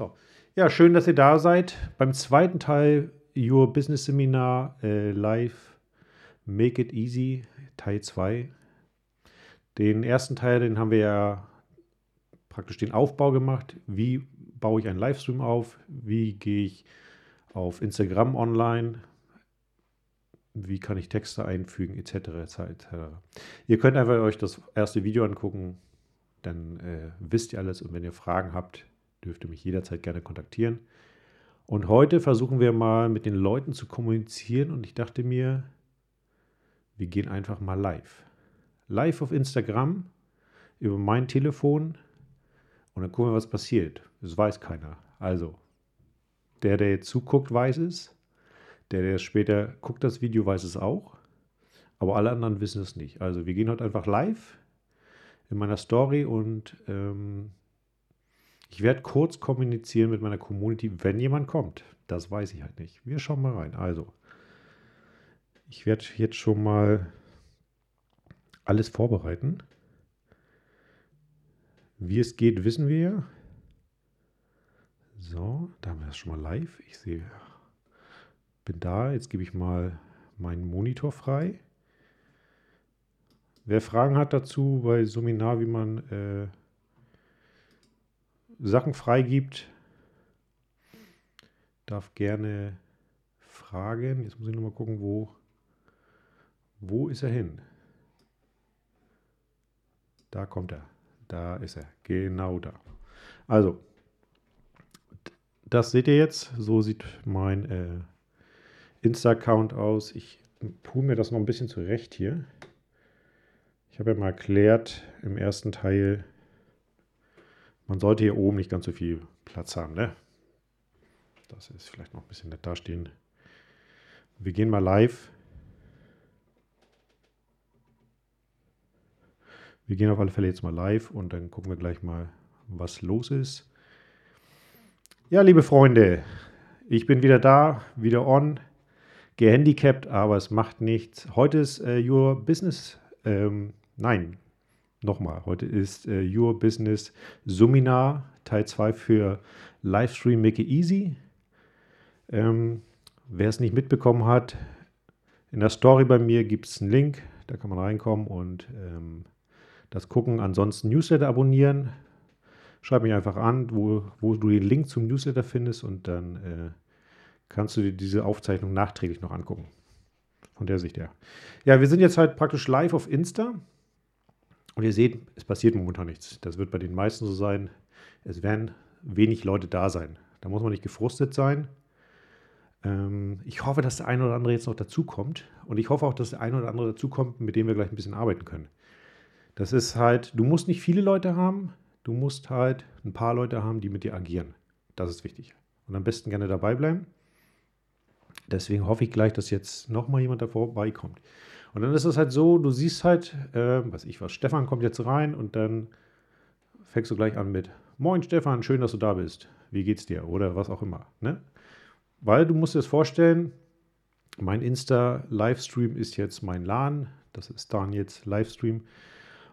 So. Ja, schön, dass ihr da seid beim zweiten Teil Your Business Seminar äh, live Make It Easy Teil 2. Den ersten Teil, den haben wir ja praktisch den Aufbau gemacht. Wie baue ich einen Livestream auf? Wie gehe ich auf Instagram online? Wie kann ich Texte einfügen, etc. etc. Ihr könnt einfach euch das erste Video angucken, dann äh, wisst ihr alles und wenn ihr Fragen habt, dürft ihr mich jederzeit gerne kontaktieren. Und heute versuchen wir mal mit den Leuten zu kommunizieren und ich dachte mir, wir gehen einfach mal live. Live auf Instagram über mein Telefon und dann gucken wir, was passiert. Das weiß keiner. Also, der, der jetzt zuguckt, weiß es. Der, der später guckt das Video, weiß es auch. Aber alle anderen wissen es nicht. Also, wir gehen heute einfach live in meiner Story und ähm, ich werde kurz kommunizieren mit meiner Community, wenn jemand kommt. Das weiß ich halt nicht. Wir schauen mal rein. Also, ich werde jetzt schon mal alles vorbereiten. Wie es geht, wissen wir ja. So, da haben wir das schon mal live. Ich sehe, bin da. Jetzt gebe ich mal meinen Monitor frei. Wer Fragen hat dazu bei Suminar, wie man äh, Sachen freigibt, darf gerne fragen. Jetzt muss ich nochmal gucken, wo, wo ist er hin? Da kommt er. Da ist er. Genau da. Also, das seht ihr jetzt. So sieht mein äh, Insta-Account aus. Ich tue mir das noch ein bisschen zurecht hier. Ich habe ja mal erklärt im ersten Teil, man sollte hier oben nicht ganz so viel Platz haben, ne? Das ist vielleicht noch ein bisschen nett dastehen. Wir gehen mal live. Wir gehen auf alle Fälle jetzt mal live und dann gucken wir gleich mal, was los ist. Ja, liebe Freunde, ich bin wieder da, wieder on, gehandicapt, aber es macht nichts. Heute ist äh, Your Business, ähm, nein, Nochmal, heute ist äh, Your Business Seminar Teil 2 für Livestream Make It Easy. Ähm, wer es nicht mitbekommen hat, in der Story bei mir gibt es einen Link, da kann man reinkommen und ähm, das gucken. Ansonsten Newsletter abonnieren. Schreib mich einfach an, wo, wo du den Link zum Newsletter findest und dann äh, kannst du dir diese Aufzeichnung nachträglich noch angucken. Von der Sicht her. Ja, wir sind jetzt halt praktisch live auf Insta. Und ihr seht, es passiert momentan nichts. Das wird bei den meisten so sein. Es werden wenig Leute da sein. Da muss man nicht gefrustet sein. Ähm, ich hoffe, dass der eine oder andere jetzt noch dazukommt. Und ich hoffe auch, dass der eine oder andere dazukommt, mit dem wir gleich ein bisschen arbeiten können. Das ist halt, du musst nicht viele Leute haben. Du musst halt ein paar Leute haben, die mit dir agieren. Das ist wichtig. Und am besten gerne dabei bleiben. Deswegen hoffe ich gleich, dass jetzt nochmal jemand da vorbeikommt. Und dann ist es halt so, du siehst halt, äh, was ich was, Stefan kommt jetzt rein und dann fängst du gleich an mit Moin Stefan, schön, dass du da bist. Wie geht's dir? Oder was auch immer. Ne? Weil du musst dir das vorstellen, mein Insta-Livestream ist jetzt mein LAN. Das ist dann jetzt Livestream.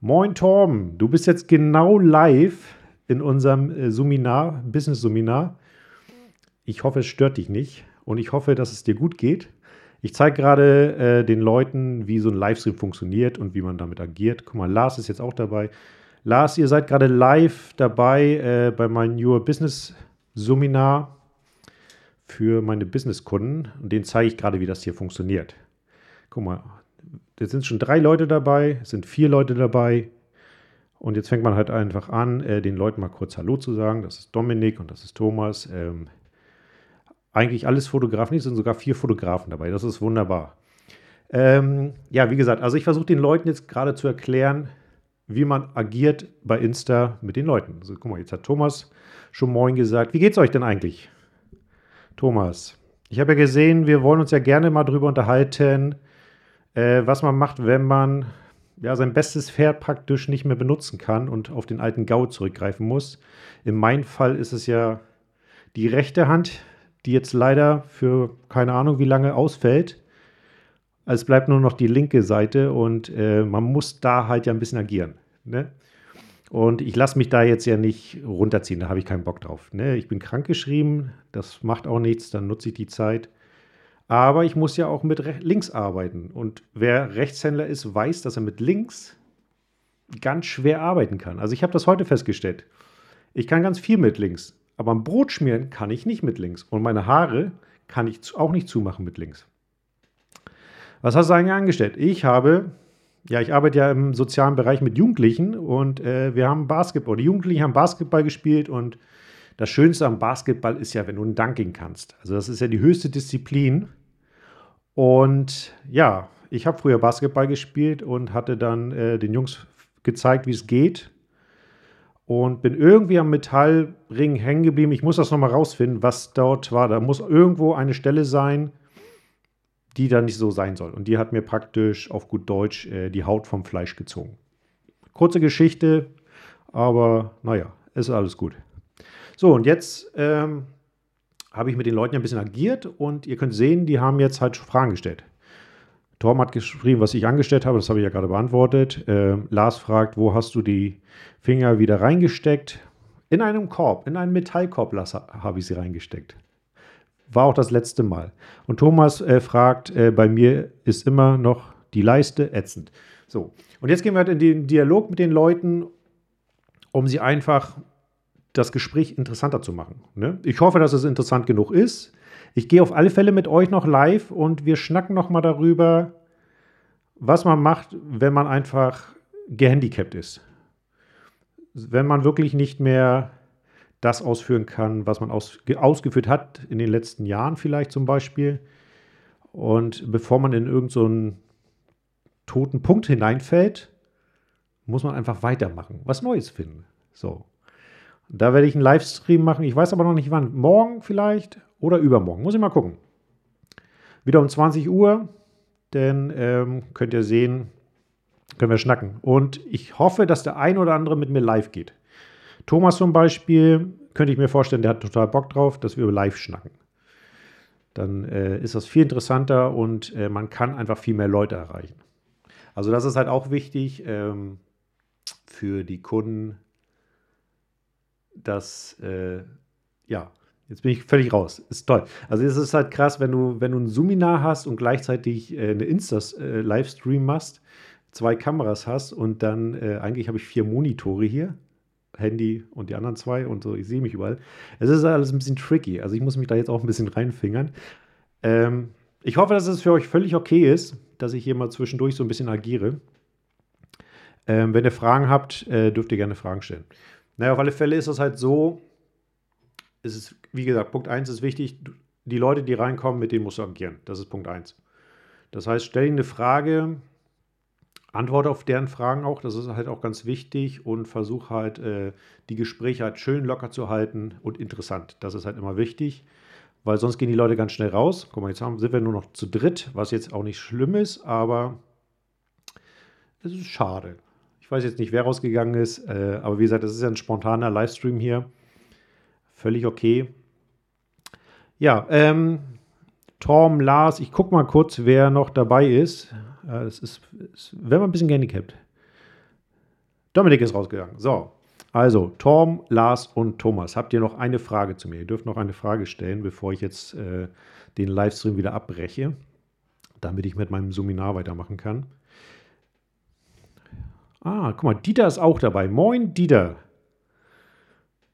Moin Torben, du bist jetzt genau live in unserem äh, Seminar, Business-Seminar. Ich hoffe, es stört dich nicht und ich hoffe, dass es dir gut geht. Ich zeige gerade äh, den Leuten, wie so ein Livestream funktioniert und wie man damit agiert. Guck mal, Lars ist jetzt auch dabei. Lars, ihr seid gerade live dabei äh, bei meinem Your Business Seminar für meine Businesskunden und den zeige ich gerade, wie das hier funktioniert. Guck mal, jetzt sind schon drei Leute dabei, es sind vier Leute dabei. Und jetzt fängt man halt einfach an, äh, den Leuten mal kurz Hallo zu sagen. Das ist Dominik und das ist Thomas. Ähm, eigentlich alles Fotografen, es sind sogar vier Fotografen dabei. Das ist wunderbar. Ähm, ja, wie gesagt, also ich versuche den Leuten jetzt gerade zu erklären, wie man agiert bei Insta mit den Leuten. Also guck mal, jetzt hat Thomas schon Moin gesagt. Wie geht's euch denn eigentlich? Thomas, ich habe ja gesehen, wir wollen uns ja gerne mal drüber unterhalten, äh, was man macht, wenn man ja, sein bestes Pferd praktisch nicht mehr benutzen kann und auf den alten Gau zurückgreifen muss. In meinem Fall ist es ja die rechte Hand, die jetzt leider für keine Ahnung wie lange ausfällt. Es bleibt nur noch die linke Seite und äh, man muss da halt ja ein bisschen agieren. Ne? Und ich lasse mich da jetzt ja nicht runterziehen, da habe ich keinen Bock drauf. Ne? Ich bin krankgeschrieben, das macht auch nichts, dann nutze ich die Zeit. Aber ich muss ja auch mit links arbeiten. Und wer Rechtshändler ist, weiß, dass er mit links ganz schwer arbeiten kann. Also ich habe das heute festgestellt. Ich kann ganz viel mit links, aber ein Brot schmieren kann ich nicht mit links. Und meine Haare kann ich auch nicht zumachen mit links. Was hast du eigentlich angestellt? Ich habe, ja, ich arbeite ja im sozialen Bereich mit Jugendlichen und äh, wir haben Basketball. Die Jugendlichen haben Basketball gespielt und das Schönste am Basketball ist ja, wenn du ein Dunking kannst. Also das ist ja die höchste Disziplin. Und ja, ich habe früher Basketball gespielt und hatte dann äh, den Jungs gezeigt, wie es geht. Und bin irgendwie am Metallring hängen geblieben. Ich muss das nochmal rausfinden, was dort war. Da muss irgendwo eine Stelle sein, die da nicht so sein soll. Und die hat mir praktisch auf gut Deutsch äh, die Haut vom Fleisch gezogen. Kurze Geschichte, aber naja, ist alles gut. So, und jetzt ähm, habe ich mit den Leuten ein bisschen agiert und ihr könnt sehen, die haben jetzt halt Fragen gestellt. Torm hat geschrieben, was ich angestellt habe, das habe ich ja gerade beantwortet. Äh, Lars fragt, wo hast du die Finger wieder reingesteckt? In einem Korb, in einen Metallkorb habe ich sie reingesteckt. War auch das letzte Mal. Und Thomas äh, fragt, äh, bei mir ist immer noch die Leiste ätzend. So, und jetzt gehen wir halt in den Dialog mit den Leuten, um sie einfach das Gespräch interessanter zu machen. Ne? Ich hoffe, dass es interessant genug ist. Ich gehe auf alle Fälle mit euch noch live und wir schnacken noch mal darüber, was man macht, wenn man einfach gehandicapt ist. Wenn man wirklich nicht mehr das ausführen kann, was man aus, ausgeführt hat in den letzten Jahren vielleicht zum Beispiel. Und bevor man in irgendeinen so toten Punkt hineinfällt, muss man einfach weitermachen, was Neues finden. So. Da werde ich einen Livestream machen. Ich weiß aber noch nicht wann. Morgen vielleicht oder übermorgen. Muss ich mal gucken. Wieder um 20 Uhr. Denn ähm, könnt ihr sehen, können wir schnacken. Und ich hoffe, dass der ein oder andere mit mir live geht. Thomas zum Beispiel, könnte ich mir vorstellen, der hat total Bock drauf, dass wir live schnacken. Dann äh, ist das viel interessanter und äh, man kann einfach viel mehr Leute erreichen. Also das ist halt auch wichtig ähm, für die Kunden, dass, äh, ja, jetzt bin ich völlig raus. Ist toll. Also es ist halt krass, wenn du, wenn du ein Seminar hast und gleichzeitig äh, eine Insta-Livestream äh, machst, zwei Kameras hast und dann, äh, eigentlich habe ich vier Monitore hier Handy und die anderen zwei und so, ich sehe mich überall. Es ist alles ein bisschen tricky. Also ich muss mich da jetzt auch ein bisschen reinfingern. Ähm, ich hoffe, dass es für euch völlig okay ist, dass ich hier mal zwischendurch so ein bisschen agiere. Ähm, wenn ihr Fragen habt, äh, dürft ihr gerne Fragen stellen. Naja, auf alle Fälle ist es halt so, es ist, wie gesagt, Punkt 1 ist wichtig, die Leute, die reinkommen, mit denen musst du agieren. Das ist Punkt 1. Das heißt, stell ihnen eine Frage, antworte auf deren Fragen auch, das ist halt auch ganz wichtig und versuche halt äh, die Gespräche halt schön locker zu halten und interessant. Das ist halt immer wichtig, weil sonst gehen die Leute ganz schnell raus. Guck mal, jetzt haben, sind wir nur noch zu dritt, was jetzt auch nicht schlimm ist, aber es ist schade. Ich weiß jetzt nicht, wer rausgegangen ist, äh, aber wie gesagt, das ist ja ein spontaner Livestream hier. Völlig okay. Ja, ähm, Tom, Lars, ich gucke mal kurz, wer noch dabei ist. Ja, das ist, ist wenn man ein bisschen gehandicapt. Dominik ist rausgegangen. So, also Tom, Lars und Thomas. Habt ihr noch eine Frage zu mir? Ihr dürft noch eine Frage stellen, bevor ich jetzt äh, den Livestream wieder abbreche, damit ich mit meinem Seminar weitermachen kann. Ah, guck mal, Dieter ist auch dabei. Moin, Dieter.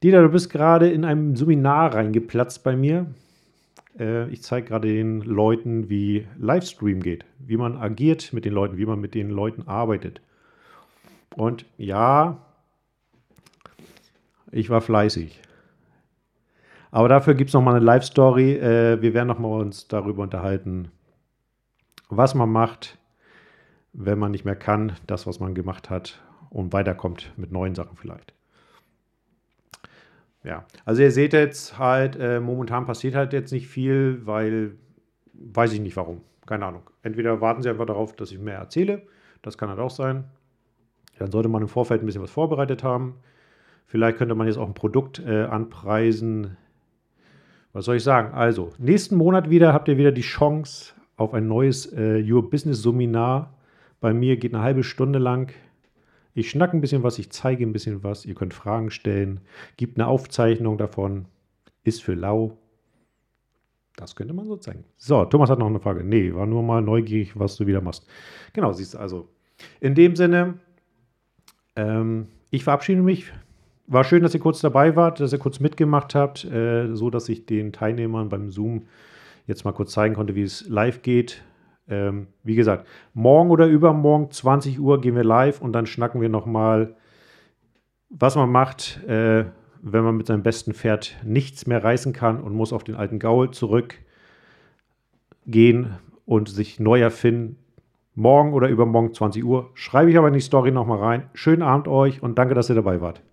Dieter, du bist gerade in einem Seminar reingeplatzt bei mir. Äh, ich zeige gerade den Leuten, wie Livestream geht, wie man agiert mit den Leuten, wie man mit den Leuten arbeitet. Und ja, ich war fleißig. Aber dafür gibt es nochmal eine Live-Story. Äh, wir werden nochmal uns darüber unterhalten, was man macht, wenn man nicht mehr kann, das, was man gemacht hat und weiterkommt mit neuen Sachen vielleicht. Ja, also ihr seht jetzt halt, äh, momentan passiert halt jetzt nicht viel, weil, weiß ich nicht warum, keine Ahnung. Entweder warten sie einfach darauf, dass ich mehr erzähle, das kann halt auch sein. Dann sollte man im Vorfeld ein bisschen was vorbereitet haben. Vielleicht könnte man jetzt auch ein Produkt äh, anpreisen. Was soll ich sagen? Also, nächsten Monat wieder habt ihr wieder die Chance auf ein neues äh, Your Business Seminar. Bei mir geht eine halbe Stunde lang Ich schnacke ein bisschen was, ich zeige ein bisschen was. Ihr könnt Fragen stellen. Gibt eine Aufzeichnung davon. Ist für lau. Das könnte man so zeigen. So, Thomas hat noch eine Frage. Nee, war nur mal neugierig, was du wieder machst. Genau, siehst du also. In dem Sinne, ähm, ich verabschiede mich. War schön, dass ihr kurz dabei wart, dass ihr kurz mitgemacht habt, äh, so dass ich den Teilnehmern beim Zoom jetzt mal kurz zeigen konnte, wie es live geht. Ähm, wie gesagt, morgen oder übermorgen, 20 Uhr, gehen wir live und dann schnacken wir nochmal, was man macht, äh, wenn man mit seinem besten Pferd nichts mehr reißen kann und muss auf den alten Gaul zurückgehen und sich neu erfinden. Morgen oder übermorgen 20 Uhr. Schreibe ich aber in die Story nochmal rein. Schönen Abend euch und danke, dass ihr dabei wart.